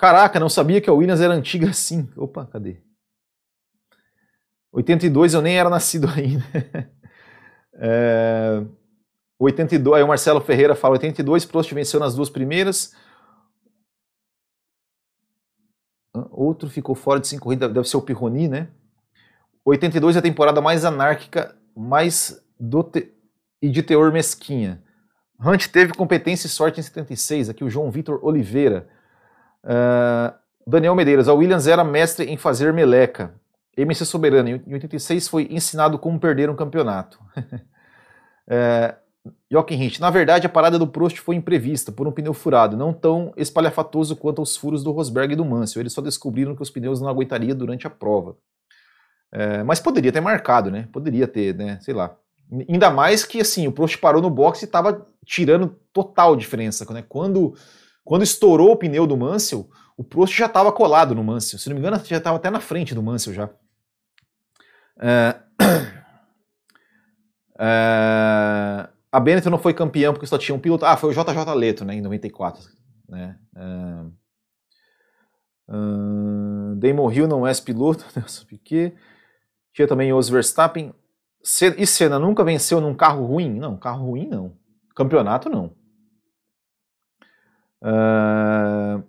Caraca, não sabia que a Williams era antiga assim. Opa, cadê? 82 eu nem era nascido *laughs* ainda. é, 82, aí o Marcelo Ferreira fala: 82, Prost venceu nas duas primeiras. Outro ficou fora de cinco corridas, deve ser o Pirroni, né? 82 é a temporada mais anárquica, mais do te... e de teor mesquinha. Hunt teve competência e sorte em 76. Aqui o João Vitor Oliveira. Uh, Daniel Medeiros, a Williams era mestre em fazer meleca. MC Soberano, em 86 foi ensinado como perder um campeonato. *laughs* é, Jochen Hint, na verdade a parada do Prost foi imprevista por um pneu furado, não tão espalhafatoso quanto os furos do Rosberg e do Mansell. Eles só descobriram que os pneus não aguentariam durante a prova. É, mas poderia ter marcado, né? Poderia ter, né? Sei lá. Ainda mais que assim, o Prost parou no box e estava tirando total diferença. Né? Quando quando estourou o pneu do Mansell, o Prost já estava colado no Mansell. Se não me engano, já estava até na frente do Mansell já. É... *clears throat* É... A Benetton não foi campeão porque só tinha um piloto. Ah, foi o JJ Leto, né, em 94. Né? Uh... Damon Hill não é piloto, *laughs* Nelson Piquet. Tinha também Os Verstappen. E Senna nunca venceu num carro ruim? Não, carro ruim não. Campeonato não. Uh,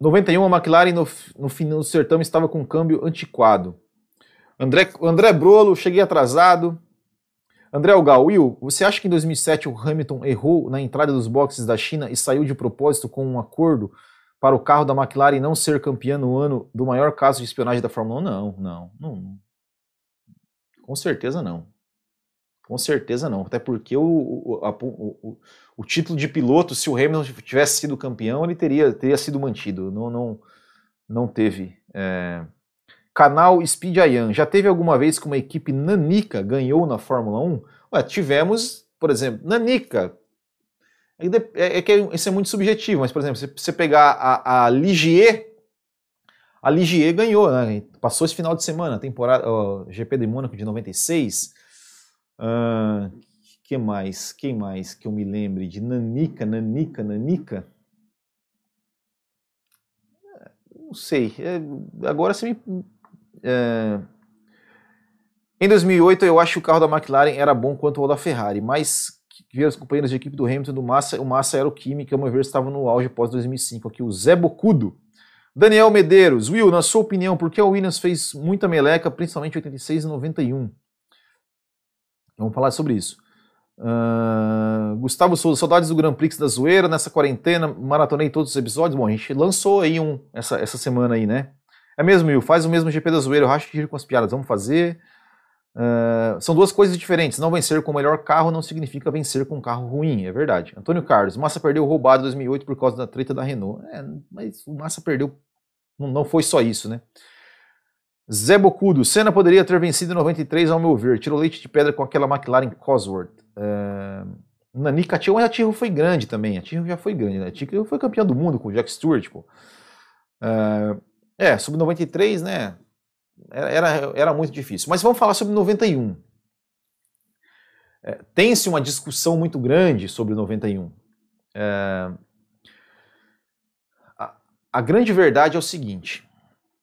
91, a McLaren no, no do certame estava com câmbio antiquado. André, André Brolo, cheguei atrasado. André Algal, Will, você acha que em 2007 o Hamilton errou na entrada dos boxes da China e saiu de propósito com um acordo para o carro da McLaren não ser campeão no ano do maior caso de espionagem da Fórmula 1? Não, não, não. Com certeza não. Com certeza não. Até porque o, o, a, o, o, título de piloto, se o Hamilton tivesse sido campeão, ele teria, teria sido mantido. Não, não, não teve. É... Canal Speed Ayan. Já teve alguma vez que uma equipe nanica ganhou na Fórmula 1? Ué, tivemos, por exemplo, nanica. É, é, é que isso é muito subjetivo, mas, por exemplo, se você pegar a, a Ligier, a Ligier ganhou, né? Passou esse final de semana, temporada, ó, GP de Mônaco de 96. Uh, que mais? Quem mais que eu me lembre de Nanica, Nanica, Nanica? Não sei. É, agora você me. É... Em 2008, eu acho que o carro da McLaren era bom quanto o da Ferrari, mas ver os companheiros de equipe do Hamilton do Massa, o Massa era o Kimi, que ao meu ver estava no auge pós 2005. Aqui o Zé Bocudo. Daniel Medeiros, Will, na sua opinião, por que o Williams fez muita meleca, principalmente em 86 e 91? Vamos falar sobre isso. Uh, Gustavo Souza, saudades do Grand Prix da Zoeira nessa quarentena, maratonei todos os episódios. Bom, a gente lançou aí um essa, essa semana aí, né? É mesmo, Will, faz o mesmo GP da Zoeira, eu acho que com as piadas, vamos fazer. Uh, são duas coisas diferentes. Não vencer com o melhor carro não significa vencer com um carro ruim, é verdade. Antônio Carlos, Massa perdeu roubado em 2008 por causa da treta da Renault. É, mas o Massa perdeu, não, não foi só isso, né? Zé Bocudo, Senna poderia ter vencido em 93 ao meu ver, tirou leite de pedra com aquela McLaren Cosworth. Uh, Nanica Tio, mas a Tio foi grande também, a Tio já foi grande, né? Tio foi campeã do mundo com o Jack Stewart, pô. Uh, é, sobre 93, né, era, era muito difícil. Mas vamos falar sobre 91. É, Tem-se uma discussão muito grande sobre 91. É, a, a grande verdade é o seguinte,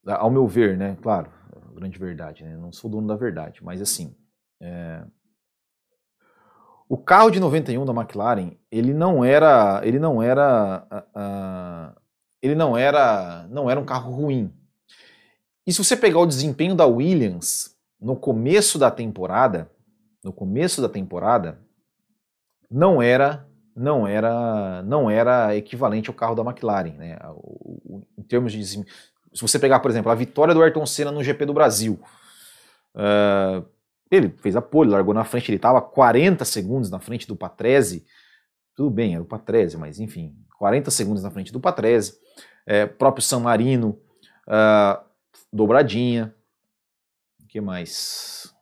ao meu ver, né? Claro, grande verdade, né? Não sou dono da verdade, mas assim, é... o carro de 91 da McLaren, ele não era, ele não era, uh, ele não era, não era um carro ruim. E se você pegar o desempenho da Williams no começo da temporada, no começo da temporada, não era não era não era equivalente ao carro da McLaren, né? O, o, em termos de se você pegar, por exemplo, a vitória do Ayrton Senna no GP do Brasil, uh, ele fez a pole, largou na frente, ele estava 40 segundos na frente do Patrese. Tudo bem, era o Patrese, mas enfim, 40 segundos na frente do Patrese. É, próprio San Marino, uh, dobradinha. O que mais?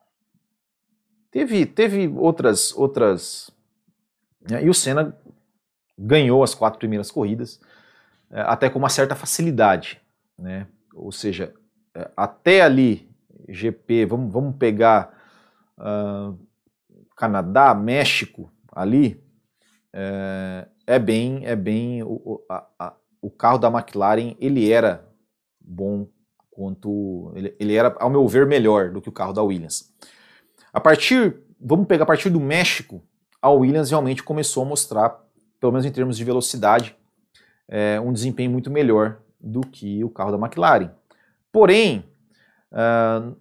Teve, teve outras. outras né? E o Senna ganhou as quatro primeiras corridas, até com uma certa facilidade né? Ou seja, é, até ali, GP, vamos, vamos pegar uh, Canadá, México, ali, é, é bem, é bem a, a, o carro da McLaren ele era bom quanto ele, ele era, ao meu ver, melhor do que o carro da Williams. A partir, vamos pegar a partir do México, a Williams realmente começou a mostrar, pelo menos em termos de velocidade, é, um desempenho muito melhor do que o carro da McLaren. Porém, uh,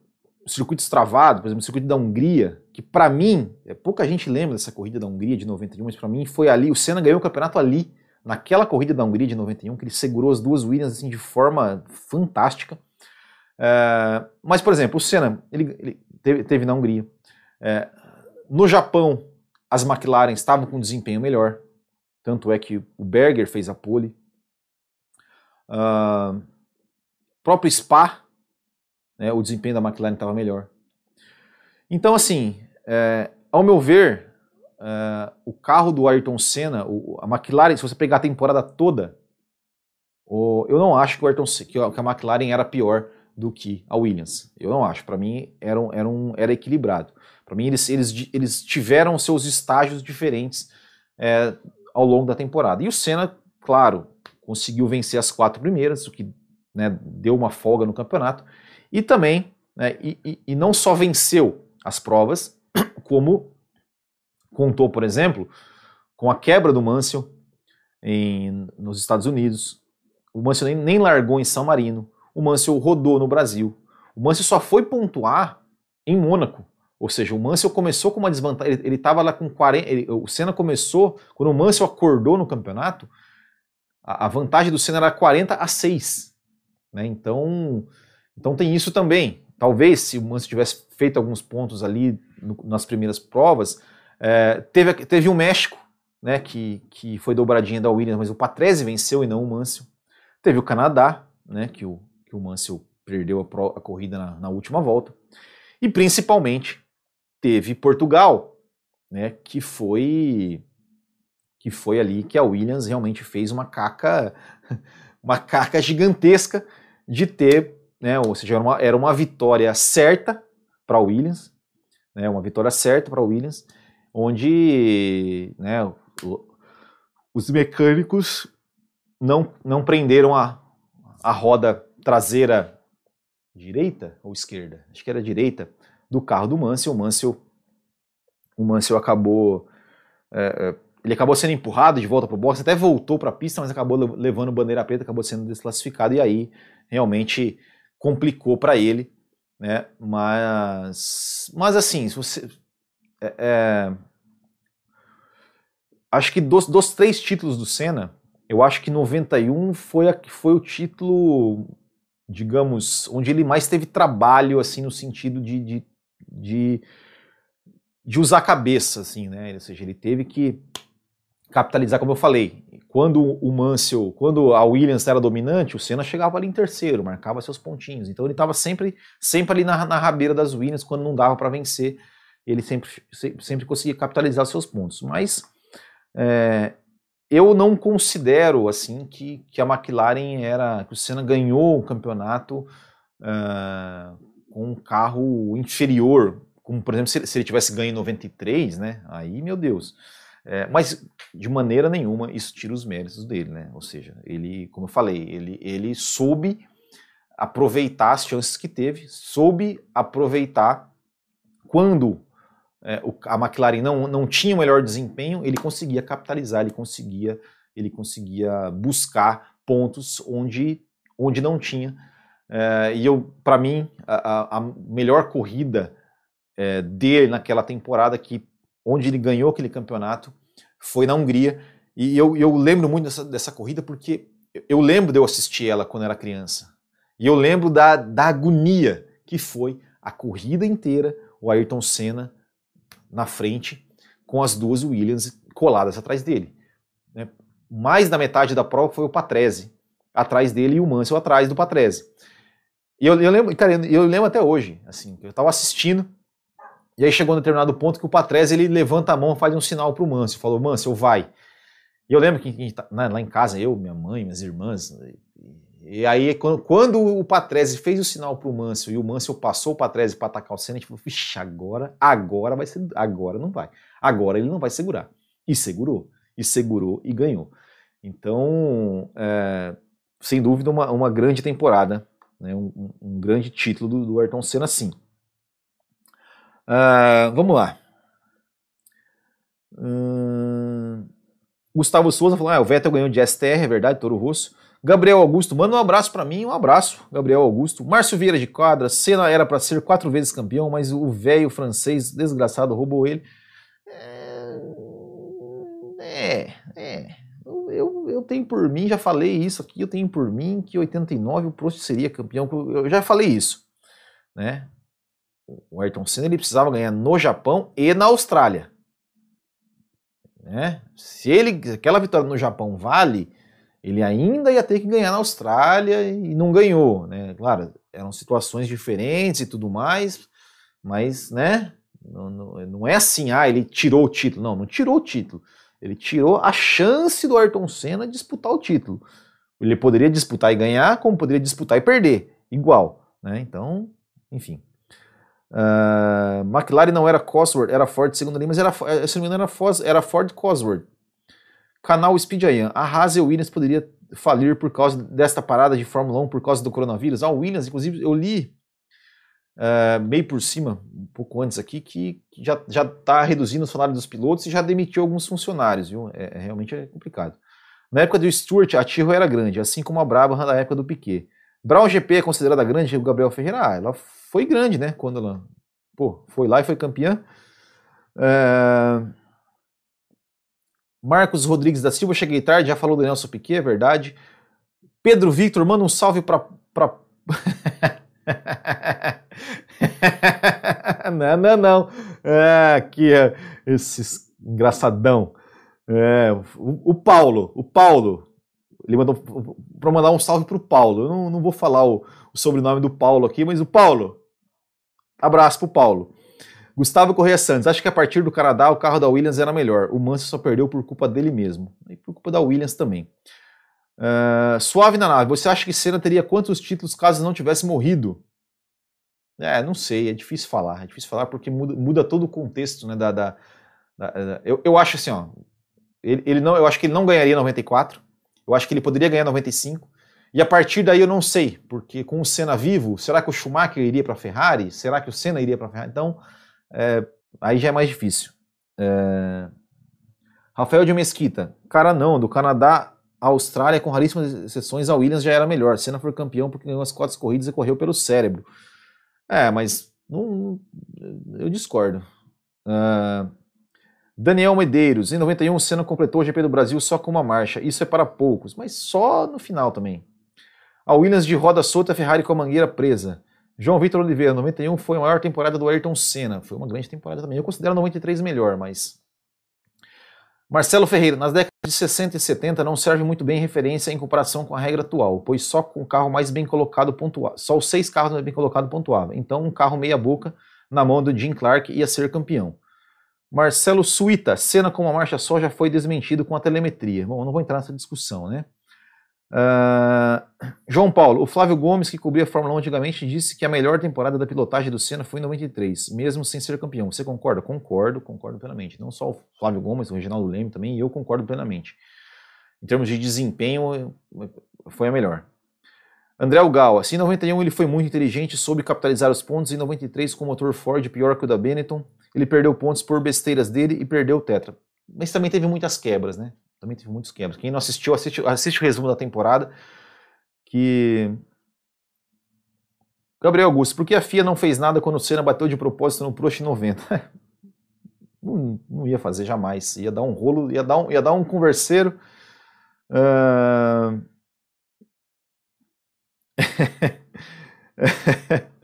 circuitos travados, por exemplo, o circuito da Hungria, que para mim, é, pouca gente lembra dessa corrida da Hungria de 91, mas para mim foi ali, o Senna ganhou o campeonato ali, naquela corrida da Hungria de 91, que ele segurou as duas Williams assim, de forma fantástica. É, mas, por exemplo, o Senna, ele, ele teve, teve, na Hungria. É, no Japão, as McLaren estavam com desempenho melhor, tanto é que o Berger fez a pole. Uh, próprio Spa, né, o desempenho da McLaren estava melhor. Então, assim, é, ao meu ver, é, o carro do Ayrton Senna, o, a McLaren, se você pegar a temporada toda, o, eu não acho que, o Ayrton, que a McLaren era pior do que a Williams. Eu não acho. Para mim, era, era, um, era equilibrado. Para mim, eles, eles, eles tiveram seus estágios diferentes é, ao longo da temporada. E o Senna, claro, conseguiu vencer as quatro primeiras, o que né, deu uma folga no campeonato. E também, né, e, e, e não só venceu as provas, *clears throat* como contou, por exemplo, com a quebra do Mansell em, nos Estados Unidos. O Mansell nem, nem largou em São Marino. O Mansell rodou no Brasil. O Mansell só foi pontuar em Mônaco. Ou seja, o Mansell começou com uma desvantagem. Ele estava lá com 40. Ele, o Senna começou, quando o Mansell acordou no campeonato, a, vantagem do Senna era 40 a 6. Né? Então, então tem isso também. Talvez se o Mansell tivesse feito alguns pontos ali no, nas primeiras provas, é, teve, teve o México, né, que, que foi dobradinha da Williams, mas o Patrese venceu e não o Mansell. Teve o Canadá, né, que o, que o Mansell perdeu a, pro, a corrida na, na, última volta. E principalmente teve Portugal, né, que foi que foi ali que a Williams realmente fez uma caca *laughs* uma caca gigantesca de ter né? Ou seja, era uma, era uma vitória certa para Williams, né? Uma vitória certa para Williams, onde, né? os mecânicos não, não prenderam a, a roda traseira direita ou esquerda, acho que era direita, do carro do Mansell. O Mansell, o Mansell acabou, é ele acabou sendo empurrado de volta para o box, até voltou para a pista, mas acabou levando bandeira preta, acabou sendo desclassificado e aí realmente complicou para ele, né? Mas, mas assim, se você é, é, acho que dos, dos três títulos do Senna, eu acho que 91 foi a, foi o título, digamos, onde ele mais teve trabalho, assim, no sentido de, de, de, de usar a cabeça, assim, né? Ou seja, ele teve que capitalizar, como eu falei, quando o Mansell, quando a Williams era dominante, o Senna chegava ali em terceiro, marcava seus pontinhos. Então ele estava sempre, sempre ali na, na rabeira das Williams, quando não dava para vencer, ele sempre, sempre conseguia capitalizar seus pontos. Mas é, eu não considero assim que, que a McLaren era, que o Senna ganhou o campeonato uh, com um carro inferior, como por exemplo se, se ele tivesse ganho em 93, né? Aí meu Deus. É, mas de maneira nenhuma isso tira os méritos dele, né? Ou seja, ele, como eu falei, ele, ele soube aproveitar as chances que teve, soube aproveitar quando é, o, a McLaren não, não tinha o melhor desempenho, ele conseguia capitalizar, ele conseguia, ele conseguia buscar pontos onde, onde não tinha. É, e eu, para mim, a, a, melhor corrida é, dele naquela temporada que onde ele ganhou aquele campeonato foi na Hungria. E eu, eu lembro muito dessa, dessa corrida porque eu lembro de eu assistir ela quando era criança. E eu lembro da, da agonia que foi a corrida inteira, o Ayrton Senna na frente, com as duas Williams coladas atrás dele. Né? Mais da metade da prova foi o Patrese atrás dele e o Mansell atrás do Patrese. E eu, eu lembro, cara, eu lembro até hoje, assim, eu estava assistindo e aí chegou um determinado ponto que o Patrese ele levanta a mão, faz um sinal para o Mâncio, falou, Mâncio, vai. E eu lembro que tá, né, lá em casa, eu, minha mãe, minhas irmãs, e aí quando, quando o Patrese fez o sinal para o Mâncio e o Mâncio passou o Patrese para atacar o Senna, a gente falou, vixe, agora, agora vai ser, agora não vai. Agora ele não vai segurar. E segurou, e segurou e ganhou. Então, é, sem dúvida, uma, uma grande temporada, né? um, um grande título do, do Ayrton Senna, sim. Uh, vamos lá. Uh, Gustavo Souza falou: ah, o Vettel ganhou de STR, é verdade, Toro Rosso. Gabriel Augusto, manda um abraço para mim, um abraço, Gabriel Augusto. Márcio Vieira de Quadra, Senna era para ser quatro vezes campeão, mas o velho francês desgraçado roubou ele. É, é. Eu, eu, eu, tenho por mim, já falei isso aqui, eu tenho por mim que 89 o Prost seria campeão. Eu já falei isso, né? O Ayrton Senna ele precisava ganhar no Japão e na Austrália. Né? Se ele aquela vitória no Japão vale, ele ainda ia ter que ganhar na Austrália e não ganhou, né? Claro, eram situações diferentes e tudo mais, mas, né? Não, não, não é assim, ah, ele tirou o título. Não, não tirou o título. Ele tirou a chance do Ayrton Senna disputar o título. Ele poderia disputar e ganhar, como poderia disputar e perder, igual, né? Então, enfim. Uh, McLaren não era Cosworth, era Ford segunda linha, mas era, eh, se não me engano, era, Ford, era Ford Cosworth. Canal Speed Ayan. A Haas e Williams poderia falir por causa desta parada de Fórmula 1 por causa do coronavírus. A Williams, inclusive, eu li uh, meio por cima, um pouco antes aqui, que, já está reduzindo o salário dos pilotos e já demitiu alguns funcionários, viu? É, é, realmente é complicado. Na época do Stewart, a Tyrrell era grande, assim como a Brabham na época do Piquet. Brown GP é considerada grande, o Gabriel Ferreira, ah, ela foi grande, né? Quando ela pô, foi lá e foi campeã. Uh, Marcos Rodrigues da Silva, cheguei tarde, já falou do Nelson Piquet, é verdade. Pedro Victor, manda um salve para. Pra... *laughs* não, não, não. É, aqui, é, esse engraçadão. É, o, o, Paulo, o Paulo, ele mandou para mandar um salve para o Paulo. Eu não, não vou falar o, o, sobrenome do Paulo aqui, mas o Paulo. Abraço para o Paulo. Gustavo Correia Santos, acho que a partir do Canadá o carro da Williams era melhor. O Mansell só perdeu por culpa dele mesmo. E por culpa da Williams também. Uh, suave na nave, você acha que Senna teria quantos títulos caso não tivesse morrido? É, não sei, é difícil falar. É difícil falar porque muda, muda todo o contexto, né? Da, da, da, da eu, eu acho assim, ó. Ele, ele, não, eu acho que ele não ganharia 94. Eu acho que ele poderia ganhar 95. E a partir daí eu não sei, porque com o Senna vivo, será que o Schumacher iria para a Ferrari? Será que o Senna iria para a Ferrari? Então, é, aí já é mais difícil. É... Rafael de Mesquita, cara não, do Canadá à Austrália, com raríssimas exceções, a Williams já era melhor. Senna foi campeão porque ganhou as quatro corridas e correu pelo cérebro. É, mas não, eu discordo. Uh, Daniel Medeiros, em 91 o Senna completou o GP do Brasil só com uma marcha. Isso é para poucos, mas só no final também. A Williams de roda solta, Ferrari com a mangueira presa. João Vitor Oliveira, 91 foi a maior temporada do Ayrton Senna. Foi uma grande temporada também. Eu considero 93 melhor, mas. Marcelo Ferreira, nas décadas de 60 e 70 não serve muito bem referência em comparação com a regra atual, pois só com o carro mais bem colocado pontuava. Só os seis carros mais bem colocados pontuavam. Então, um carro meia-boca na mão do Jim Clark ia ser campeão. Marcelo Suíta, Senna com uma marcha só já foi desmentido com a telemetria. Bom, eu não vou entrar nessa discussão, né? Uh, João Paulo, o Flávio Gomes, que cobria a Fórmula 1 antigamente, disse que a melhor temporada da pilotagem do Senna foi em 93, mesmo sem ser campeão. Você concorda? Concordo, concordo plenamente. Não só o Flávio Gomes, o Reginaldo Leme também, eu concordo plenamente. Em termos de desempenho, foi a melhor. André Algal, assim, em 91 ele foi muito inteligente, soube capitalizar os pontos. Em 93, com o motor Ford pior que o da Benetton, ele perdeu pontos por besteiras dele e perdeu o Tetra. Mas também teve muitas quebras, né? Também teve muitos quebras. Quem não assistiu, assiste, assiste o resumo da temporada. Que. Gabriel Augusto, por que a FIA não fez nada quando o Senna bateu de propósito no Prost 90? *laughs* não, não, ia fazer jamais. Ia dar um rolo, ia dar um, ia dar um converseiro. Uh... *laughs*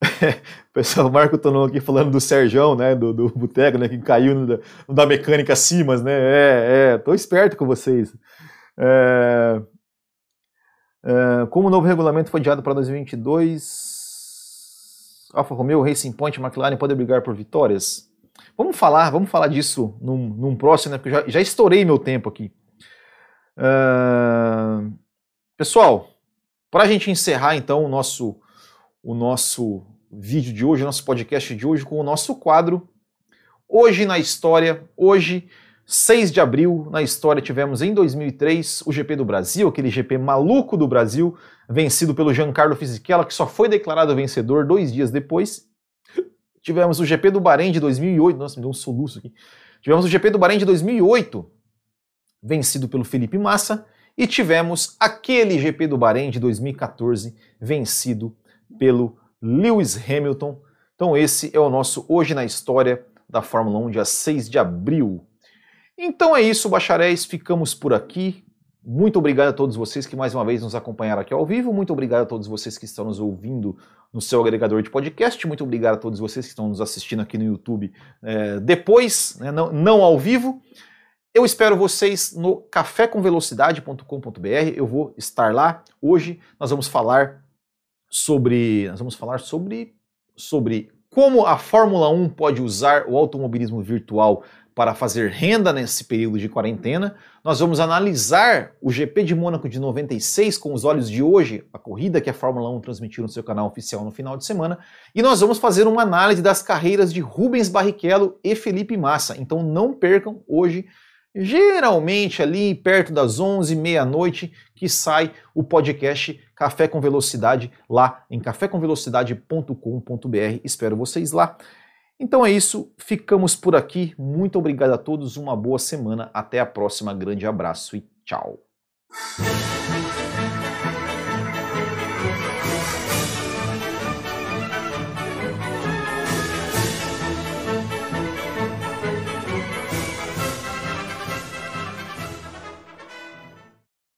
*laughs* pessoal, *laughs* Marco Tonon aqui falando do Serjão, né, do, do Boteco, né, que caiu no da, no da mecânica Simas, né, é, é, tô esperto com vocês. É, é, como o novo regulamento foi adiado para 2022, Alfa Romeo, Racing Point, McLaren podem brigar por vitórias? Vamos falar, vamos falar disso num, num próximo, né, porque já, já estourei meu tempo aqui. É, pessoal, para a gente encerrar então o nosso, o nosso vídeo de hoje, nosso podcast de hoje, com o nosso quadro Hoje na História, hoje 6 de abril, na história tivemos em 2003 o GP do Brasil, aquele GP maluco do Brasil, vencido pelo Giancarlo Fisichella, que só foi declarado vencedor dois dias depois. Tivemos o GP do Bahrein de 2008, nossa, me deu um soluço aqui. Tivemos o GP do Bahrein de 2008, vencido pelo Felipe Massa, e tivemos aquele GP do Bahrein de 2014, vencido pelo Lewis Hamilton. Então esse é o nosso Hoje na História da Fórmula 1, dia 6 de abril. Então é isso, bacharéis, ficamos por aqui. Muito obrigado a todos vocês que mais uma vez nos acompanharam aqui ao vivo. Muito obrigado a todos vocês que estão nos ouvindo no seu agregador de podcast. Muito obrigado a todos vocês que estão nos assistindo aqui no YouTube é, depois, né, não, não ao vivo. Eu espero vocês no cafécomvelocidade.com.br. Eu vou estar lá. Hoje nós vamos falar sobre. Nós vamos falar sobre, sobre como a Fórmula 1 pode usar o automobilismo virtual para fazer renda nesse período de quarentena. Nós vamos analisar o GP de Mônaco de 96 com os olhos de hoje, a corrida que a Fórmula 1 transmitiu no seu canal oficial no final de semana, e nós vamos fazer uma análise das carreiras de Rubens Barrichello e Felipe Massa. Então não percam hoje, geralmente ali perto das 11 meia-noite, que sai o podcast Café com Velocidade lá em cafécomvelocidade.com.br. Espero vocês lá. Então é isso, ficamos por aqui. Muito obrigado a todos, uma boa semana. Até a próxima, grande abraço e tchau.